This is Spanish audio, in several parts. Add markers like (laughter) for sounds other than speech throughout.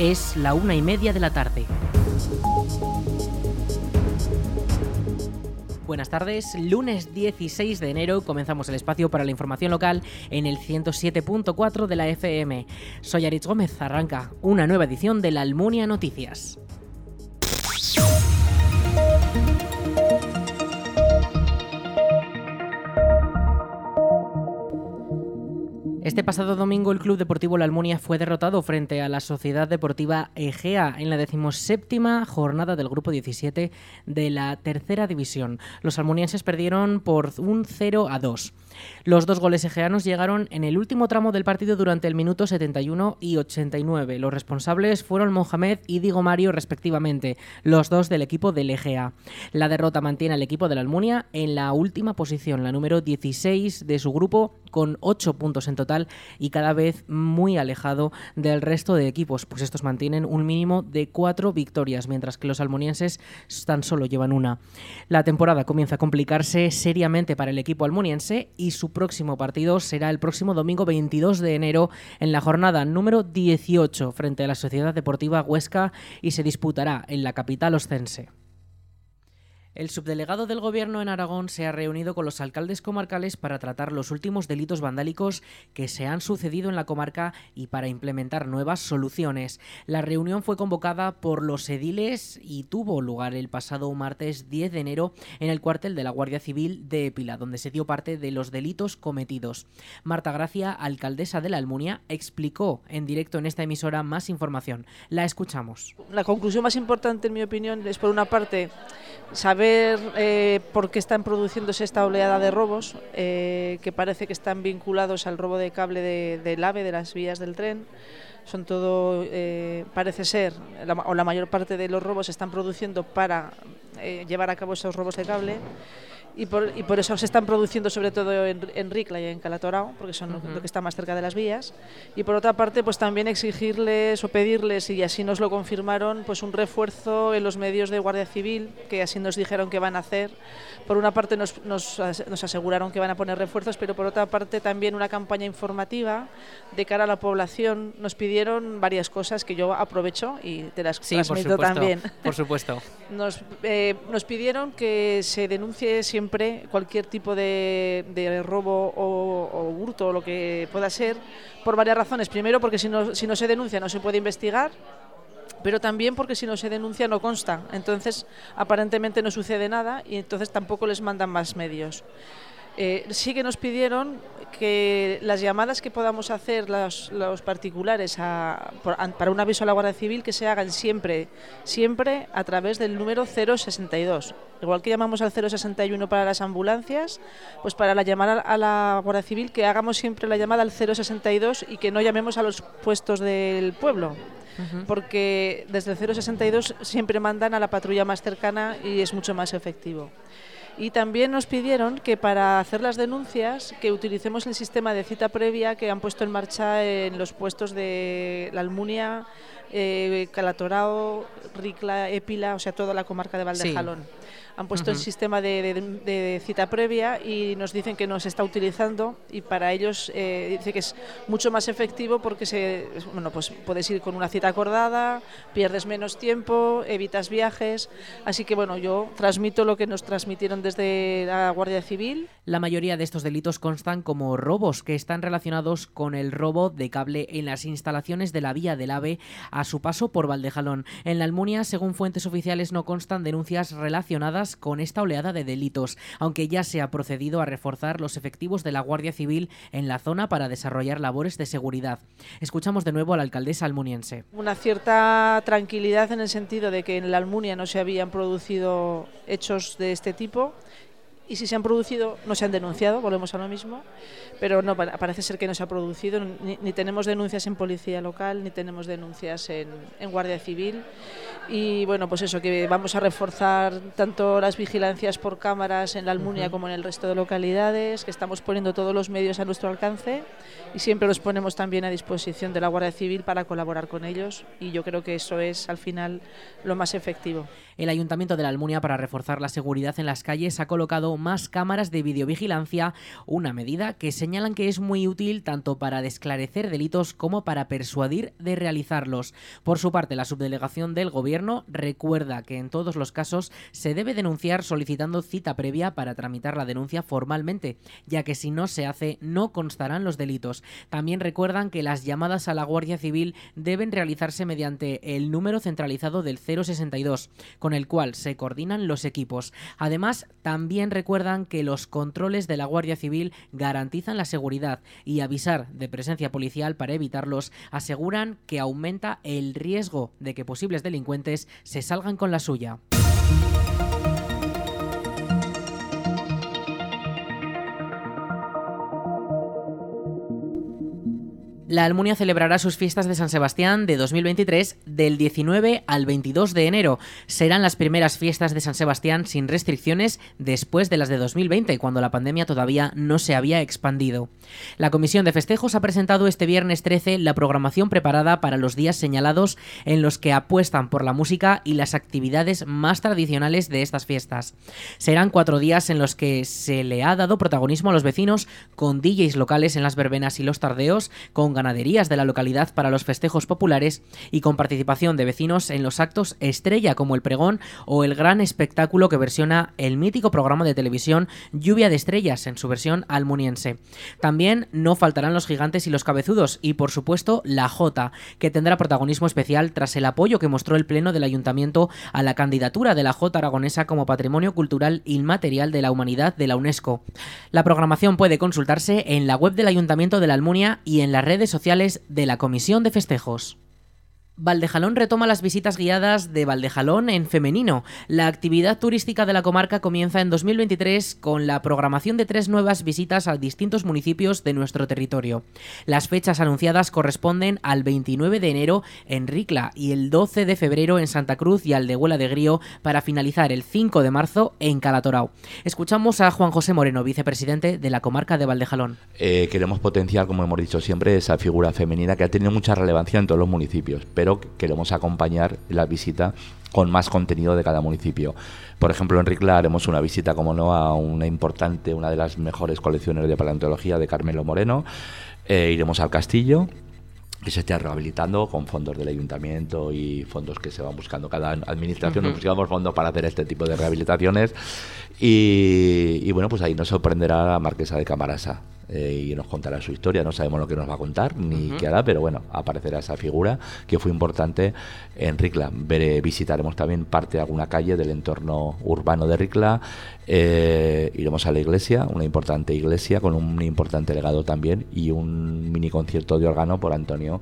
Es la una y media de la tarde. Buenas tardes, lunes 16 de enero comenzamos el espacio para la información local en el 107.4 de la FM. Soy Aritz Gómez, arranca una nueva edición de la Almunia Noticias. Este pasado domingo el Club Deportivo La Almunia fue derrotado frente a la Sociedad Deportiva Egea en la decimoséptima jornada del Grupo 17 de la Tercera División. Los almunienses perdieron por un 0 a 2. Los dos goles egeanos llegaron en el último tramo del partido durante el minuto 71 y 89. Los responsables fueron Mohamed y Diego Mario respectivamente, los dos del equipo del Egea. La derrota mantiene al equipo de la Almunia en la última posición, la número 16 de su grupo, con 8 puntos en total y cada vez muy alejado del resto de equipos, pues estos mantienen un mínimo de 4 victorias, mientras que los almonienses tan solo llevan una. La temporada comienza a complicarse seriamente para el equipo almoniense y su próximo partido será el próximo domingo 22 de enero en la jornada número 18 frente a la Sociedad Deportiva Huesca y se disputará en la capital oscense. El subdelegado del Gobierno en Aragón se ha reunido con los alcaldes comarcales para tratar los últimos delitos vandálicos que se han sucedido en la comarca y para implementar nuevas soluciones. La reunión fue convocada por los ediles y tuvo lugar el pasado martes 10 de enero en el cuartel de la Guardia Civil de Epila, donde se dio parte de los delitos cometidos. Marta Gracia, alcaldesa de la Almunia, explicó en directo en esta emisora más información. La escuchamos. La conclusión más importante, en mi opinión, es por una parte saber eh, por qué están produciéndose esta oleada de robos, eh, que parece que están vinculados al robo de cable de, del AVE, de las vías del tren. Son todo, eh, parece ser, la, o la mayor parte de los robos se están produciendo para llevar a cabo esos robos de cable y por, y por, eso se están produciendo sobre todo en, en Ricla y en Calatorao, porque son uh -huh. lo que está más cerca de las vías. Y por otra parte, pues también exigirles o pedirles, y así nos lo confirmaron, pues un refuerzo en los medios de Guardia Civil, que así nos dijeron que van a hacer. Por una parte nos, nos, nos aseguraron que van a poner refuerzos, pero por otra parte también una campaña informativa de cara a la población. Nos pidieron varias cosas que yo aprovecho y te las sí, transmito por supuesto, también. Por supuesto. (laughs) nos, eh, nos pidieron que se denuncie siempre cualquier tipo de, de robo o, o, hurto o lo que pueda ser por varias razones. Primero, porque si no, si no se denuncia no se puede investigar, pero también porque si no se denuncia no consta. Entonces, aparentemente no sucede nada y entonces tampoco les mandan más medios. Eh, sí que nos pidieron que las llamadas que podamos hacer los, los particulares a, por, a, para un aviso a la Guardia Civil que se hagan siempre, siempre a través del número 062. Igual que llamamos al 061 para las ambulancias, pues para la llamada a la Guardia Civil que hagamos siempre la llamada al 062 y que no llamemos a los puestos del pueblo. Uh -huh. Porque desde el 062 siempre mandan a la patrulla más cercana y es mucho más efectivo. Y también nos pidieron que para hacer las denuncias que utilicemos el sistema de cita previa que han puesto en marcha en los puestos de la Almunia, eh, Calatorao, Ricla, Épila, o sea, toda la comarca de Valdejalón. Sí han puesto uh -huh. el sistema de, de, de, cita previa y nos dicen que no se está utilizando y para ellos eh, dice que es mucho más efectivo porque se, bueno, pues puedes ir con una cita acordada, pierdes menos tiempo, evitas viajes, así que bueno, yo transmito lo que nos transmitieron desde la Guardia Civil. La mayoría de estos delitos constan como robos que están relacionados con el robo de cable en las instalaciones de la vía del AVE a su paso por Valdejalón. En la Almunia, según fuentes oficiales, no constan denuncias relacionadas con esta oleada de delitos, aunque ya se ha procedido a reforzar los efectivos de la Guardia Civil en la zona para desarrollar labores de seguridad. Escuchamos de nuevo a la alcaldesa almuniense. Una cierta tranquilidad en el sentido de que en la Almunia no se habían producido hechos de este tipo y si se han producido no se han denunciado, volvemos a lo mismo, pero no parece ser que no se ha producido, ni, tenemos denuncias en policía local, ni tenemos denuncias en, en Guardia Civil y bueno, pues eso, que vamos a reforzar tanto las vigilancias por cámaras en la Almunia como en el resto de localidades, que estamos poniendo todos los medios a nuestro alcance y siempre los ponemos también a disposición de la Guardia Civil para colaborar con ellos y yo creo que eso es al final lo más efectivo. El Ayuntamiento de la Almunia, para reforzar la seguridad en las calles, ha colocado más cámaras de videovigilancia, una medida que señalan que es muy útil tanto para desclarecer delitos como para persuadir de realizarlos. Por su parte, la subdelegación del Gobierno recuerda que en todos los casos se debe denunciar solicitando cita previa para tramitar la denuncia formalmente, ya que si no se hace no constarán los delitos. También recuerdan que las llamadas a la Guardia Civil deben realizarse mediante el número centralizado del 062, con el cual se coordinan los equipos. Además, también recuerdan que los controles de la Guardia Civil garantizan la seguridad y avisar de presencia policial para evitarlos aseguran que aumenta el riesgo de que posibles delincuentes se salgan con la suya. La Almunia celebrará sus fiestas de San Sebastián de 2023 del 19 al 22 de enero. Serán las primeras fiestas de San Sebastián sin restricciones después de las de 2020, cuando la pandemia todavía no se había expandido. La Comisión de Festejos ha presentado este viernes 13 la programación preparada para los días señalados en los que apuestan por la música y las actividades más tradicionales de estas fiestas. Serán cuatro días en los que se le ha dado protagonismo a los vecinos con DJs locales en las verbenas y los tardeos, con ganaderías de la localidad para los festejos populares y con participación de vecinos en los actos estrella como el pregón o el gran espectáculo que versiona el mítico programa de televisión Lluvia de Estrellas en su versión almuniense. También no faltarán los gigantes y los cabezudos y por supuesto la Jota, que tendrá protagonismo especial tras el apoyo que mostró el Pleno del Ayuntamiento a la candidatura de la Jota aragonesa como Patrimonio Cultural Inmaterial de la Humanidad de la UNESCO. La programación puede consultarse en la web del Ayuntamiento de la Almunia y en las redes sociales de la Comisión de Festejos. Valdejalón retoma las visitas guiadas de Valdejalón en femenino. La actividad turística de la comarca comienza en 2023 con la programación de tres nuevas visitas a distintos municipios de nuestro territorio. Las fechas anunciadas corresponden al 29 de enero en Ricla y el 12 de febrero en Santa Cruz y Aldehuela de Grío para finalizar el 5 de marzo en Calatorao. Escuchamos a Juan José Moreno, vicepresidente de la comarca de Valdejalón. Eh, queremos potenciar, como hemos dicho siempre, esa figura femenina que ha tenido mucha relevancia en todos los municipios, pero queremos acompañar la visita con más contenido de cada municipio. Por ejemplo, en Ricla haremos una visita, como no, a una importante, una de las mejores colecciones de paleontología de Carmelo Moreno. Eh, iremos al castillo, que se esté rehabilitando con fondos del ayuntamiento y fondos que se van buscando. Cada administración nos buscamos fondos para hacer este tipo de rehabilitaciones. Y, y, bueno, pues ahí nos sorprenderá la marquesa de Camarasa. Eh, y nos contará su historia. No sabemos lo que nos va a contar ni qué hará, pero bueno, aparecerá esa figura que fue importante en Ricla. visitaremos también parte de alguna calle del entorno urbano de Ricla. Eh, iremos a la iglesia, una importante iglesia con un importante legado también y un mini concierto de órgano por Antonio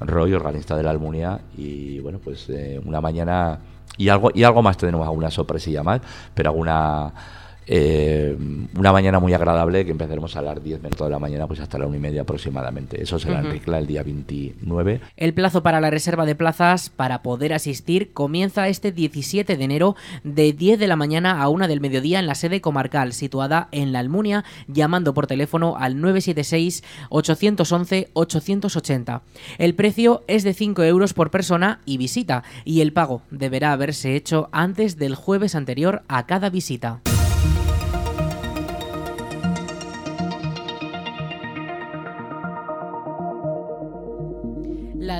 Roy, organista de la Almunia. Y bueno, pues eh, una mañana y algo y algo más tenemos alguna sorpresilla más, pero alguna eh, una mañana muy agradable que empezaremos a las 10 minutos de la mañana pues hasta la una y media aproximadamente. Eso será en Ricla el día 29. El plazo para la reserva de plazas para poder asistir comienza este 17 de enero de 10 de la mañana a 1 del mediodía en la sede comarcal situada en La Almunia llamando por teléfono al 976 811 880. El precio es de 5 euros por persona y visita y el pago deberá haberse hecho antes del jueves anterior a cada visita.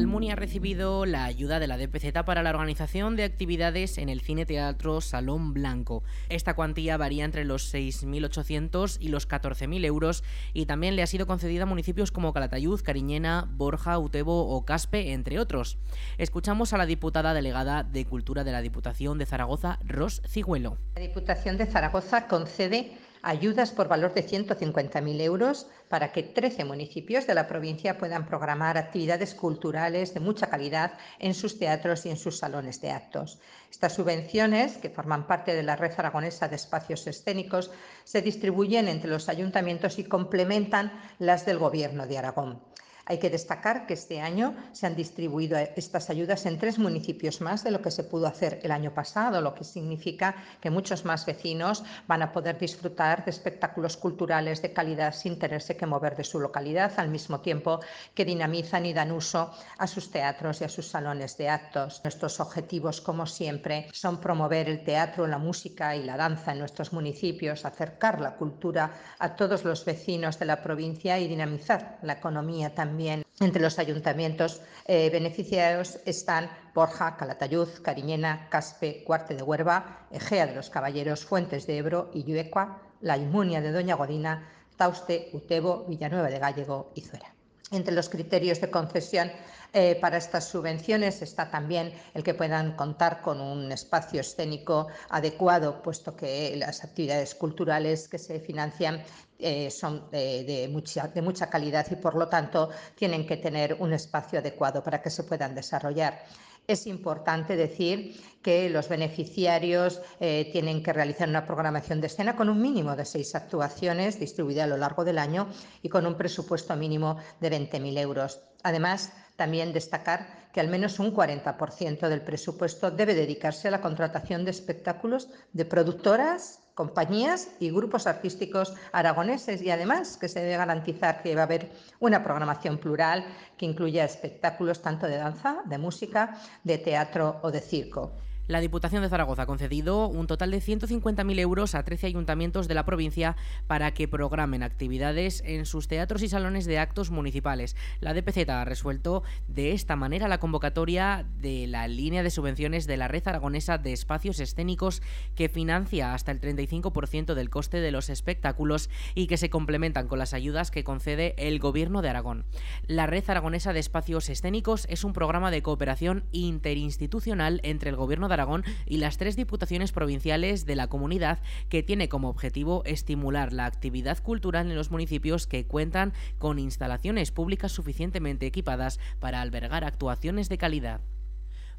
Almunia ha recibido la ayuda de la DPZ para la organización de actividades en el Cine Teatro Salón Blanco. Esta cuantía varía entre los 6.800 y los 14.000 euros y también le ha sido concedida a municipios como Calatayud, Cariñena, Borja, Utebo o Caspe, entre otros. Escuchamos a la diputada delegada de Cultura de la Diputación de Zaragoza, Ros Cigüelo. La Diputación de Zaragoza concede ayudas por valor de 150.000 euros para que 13 municipios de la provincia puedan programar actividades culturales de mucha calidad en sus teatros y en sus salones de actos. Estas subvenciones, que forman parte de la red aragonesa de espacios escénicos, se distribuyen entre los ayuntamientos y complementan las del Gobierno de Aragón. Hay que destacar que este año se han distribuido estas ayudas en tres municipios más de lo que se pudo hacer el año pasado, lo que significa que muchos más vecinos van a poder disfrutar de espectáculos culturales de calidad sin tenerse que mover de su localidad, al mismo tiempo que dinamizan y dan uso a sus teatros y a sus salones de actos. Nuestros objetivos, como siempre, son promover el teatro, la música y la danza en nuestros municipios, acercar la cultura a todos los vecinos de la provincia y dinamizar la economía también entre los ayuntamientos eh, beneficiarios están Borja, Calatayud, Cariñena, Caspe, Cuarte de Huerva, Egea de los Caballeros, Fuentes de Ebro, Illuecua, La Inmunia de Doña Godina, Tauste, Utebo, Villanueva de Gallego y Zuera. Entre los criterios de concesión eh, para estas subvenciones está también el que puedan contar con un espacio escénico adecuado, puesto que las actividades culturales que se financian eh, son de, mucha, de mucha calidad y, por lo tanto, tienen que tener un espacio adecuado para que se puedan desarrollar. Es importante decir que los beneficiarios eh, tienen que realizar una programación de escena con un mínimo de seis actuaciones distribuidas a lo largo del año y con un presupuesto mínimo de 20.000 euros. Además, también destacar que al menos un 40% del presupuesto debe dedicarse a la contratación de espectáculos de productoras, compañías y grupos artísticos aragoneses y además que se debe garantizar que va a haber una programación plural que incluya espectáculos tanto de danza, de música, de teatro o de circo. La Diputación de Zaragoza ha concedido un total de 150.000 euros a 13 ayuntamientos de la provincia para que programen actividades en sus teatros y salones de actos municipales. La DPZ ha resuelto de esta manera la convocatoria de la línea de subvenciones de la Red Aragonesa de Espacios Escénicos que financia hasta el 35% del coste de los espectáculos y que se complementan con las ayudas que concede el Gobierno de Aragón. La Red Aragonesa de Espacios Escénicos es un programa de cooperación interinstitucional entre el Gobierno de Aragón y las tres diputaciones provinciales de la comunidad que tiene como objetivo estimular la actividad cultural en los municipios que cuentan con instalaciones públicas suficientemente equipadas para albergar actuaciones de calidad.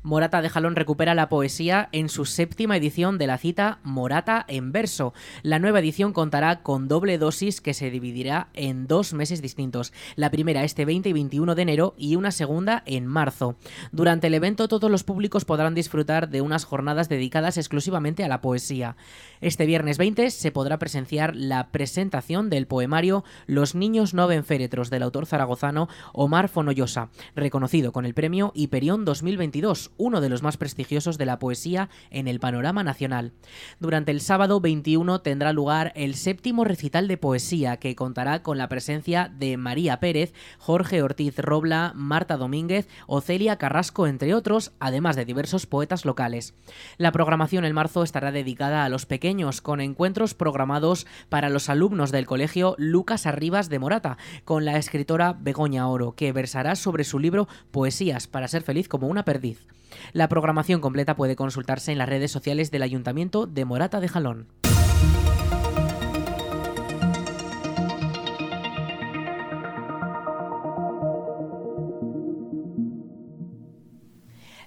Morata de Jalón recupera la poesía en su séptima edición de la cita Morata en verso. La nueva edición contará con doble dosis que se dividirá en dos meses distintos. La primera este 20 y 21 de enero y una segunda en marzo. Durante el evento todos los públicos podrán disfrutar de unas jornadas dedicadas exclusivamente a la poesía. Este viernes 20 se podrá presenciar la presentación del poemario Los niños no ven féretros del autor zaragozano Omar Fonollosa, reconocido con el premio Hiperión 2022 uno de los más prestigiosos de la poesía en el panorama nacional. Durante el sábado 21 tendrá lugar el séptimo recital de poesía que contará con la presencia de María Pérez, Jorge Ortiz Robla, Marta Domínguez o Celia Carrasco, entre otros, además de diversos poetas locales. La programación en marzo estará dedicada a los pequeños, con encuentros programados para los alumnos del colegio Lucas Arribas de Morata, con la escritora Begoña Oro, que versará sobre su libro Poesías para ser feliz como una perdiz. La programación completa puede consultarse en las redes sociales del Ayuntamiento de Morata de Jalón.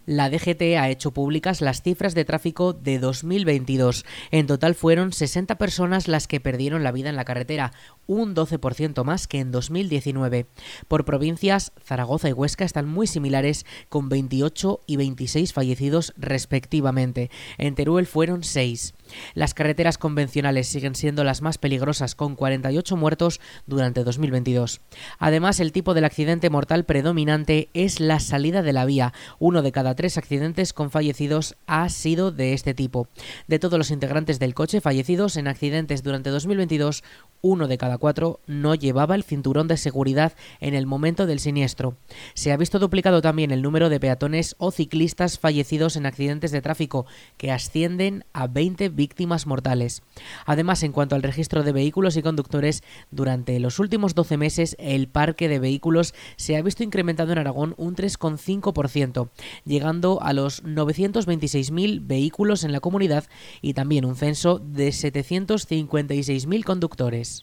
La DGT ha hecho públicas las cifras de tráfico de 2022. En total fueron 60 personas las que perdieron la vida en la carretera, un 12% más que en 2019. Por provincias, Zaragoza y Huesca están muy similares, con 28 y 26 fallecidos respectivamente. En Teruel fueron 6. Las carreteras convencionales siguen siendo las más peligrosas, con 48 muertos durante 2022. Además, el tipo del accidente mortal predominante es la salida de la vía. Uno de cada tres accidentes con fallecidos ha sido de este tipo. De todos los integrantes del coche fallecidos en accidentes durante 2022, uno de cada cuatro no llevaba el cinturón de seguridad en el momento del siniestro. Se ha visto duplicado también el número de peatones o ciclistas fallecidos en accidentes de tráfico, que ascienden a 20 víctimas mortales. Además, en cuanto al registro de vehículos y conductores, durante los últimos 12 meses el parque de vehículos se ha visto incrementado en Aragón un 3,5%, llegando a los 926.000 vehículos en la comunidad y también un censo de 756.000 conductores.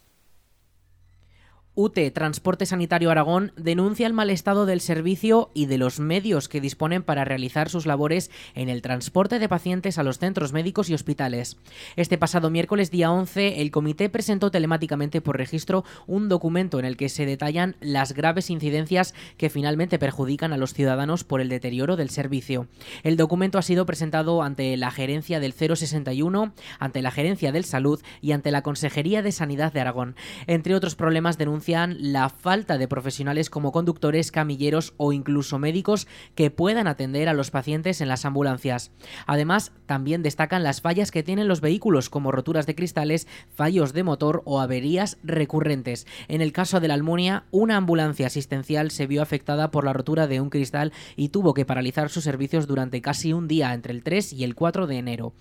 UTE, Transporte Sanitario Aragón, denuncia el mal estado del servicio y de los medios que disponen para realizar sus labores en el transporte de pacientes a los centros médicos y hospitales. Este pasado miércoles día 11, el comité presentó telemáticamente por registro un documento en el que se detallan las graves incidencias que finalmente perjudican a los ciudadanos por el deterioro del servicio. El documento ha sido presentado ante la gerencia del 061, ante la gerencia del Salud y ante la Consejería de Sanidad de Aragón. Entre otros problemas la falta de profesionales como conductores, camilleros o incluso médicos que puedan atender a los pacientes en las ambulancias. Además, también destacan las fallas que tienen los vehículos como roturas de cristales, fallos de motor o averías recurrentes. En el caso de la Almunia, una ambulancia asistencial se vio afectada por la rotura de un cristal y tuvo que paralizar sus servicios durante casi un día entre el 3 y el 4 de enero.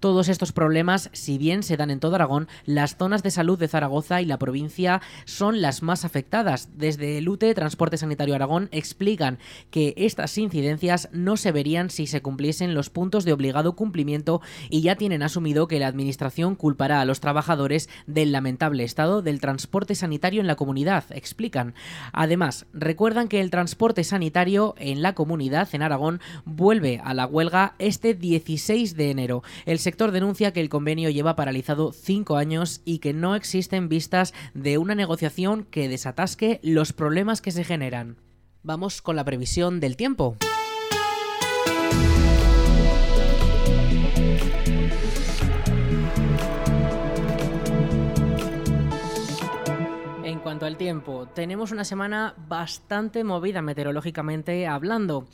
Todos estos problemas, si bien se dan en todo Aragón, las zonas de salud de Zaragoza y la provincia son las más afectadas. Desde el UTE Transporte Sanitario Aragón explican que estas incidencias no se verían si se cumpliesen los puntos de obligado cumplimiento y ya tienen asumido que la Administración culpará a los trabajadores del lamentable estado del transporte sanitario en la comunidad, explican. Además, recuerdan que el transporte sanitario en la comunidad, en Aragón, vuelve a la huelga este 16 de enero. El sector denuncia que el convenio lleva paralizado cinco años y que no existen vistas de una negociación que desatasque los problemas que se generan. Vamos con la previsión del tiempo. Cuanto al tiempo, tenemos una semana bastante movida meteorológicamente hablando.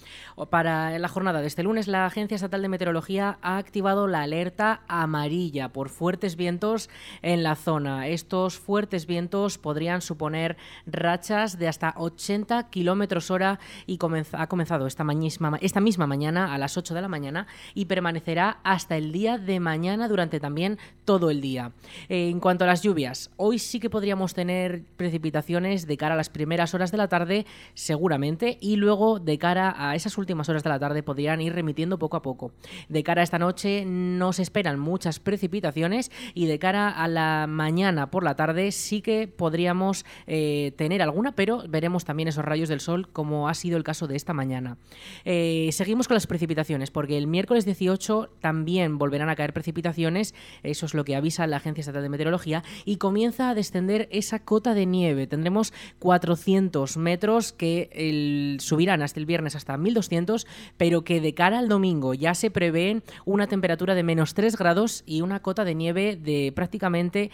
Para la jornada de este lunes, la Agencia Estatal de Meteorología ha activado la alerta amarilla por fuertes vientos en la zona. Estos fuertes vientos podrían suponer rachas de hasta 80 kilómetros hora y ha comenzado esta, misma, esta misma mañana a las 8 de la mañana y permanecerá hasta el día de mañana durante también todo el día. En cuanto a las lluvias, hoy sí que podríamos tener precipitaciones de cara a las primeras horas de la tarde, seguramente, y luego de cara a esas últimas horas de la tarde podrían ir remitiendo poco a poco. De cara a esta noche no se esperan muchas precipitaciones y de cara a la mañana por la tarde sí que podríamos eh, tener alguna, pero veremos también esos rayos del sol como ha sido el caso de esta mañana. Eh, seguimos con las precipitaciones porque el miércoles 18 también volverán a caer precipitaciones, eso es lo que avisa la Agencia Estatal de Meteorología, y comienza a descender esa cota de nieve. Tendremos 400 metros que subirán hasta el viernes hasta 1200, pero que de cara al domingo ya se prevé una temperatura de menos 3 grados y una cota de nieve de prácticamente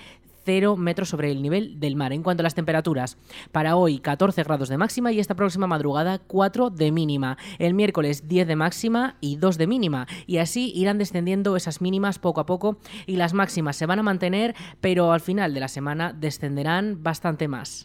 0 metros sobre el nivel del mar. En cuanto a las temperaturas, para hoy 14 grados de máxima y esta próxima madrugada 4 de mínima. El miércoles 10 de máxima y 2 de mínima. Y así irán descendiendo esas mínimas poco a poco y las máximas se van a mantener, pero al final de la semana descenderán bastante más.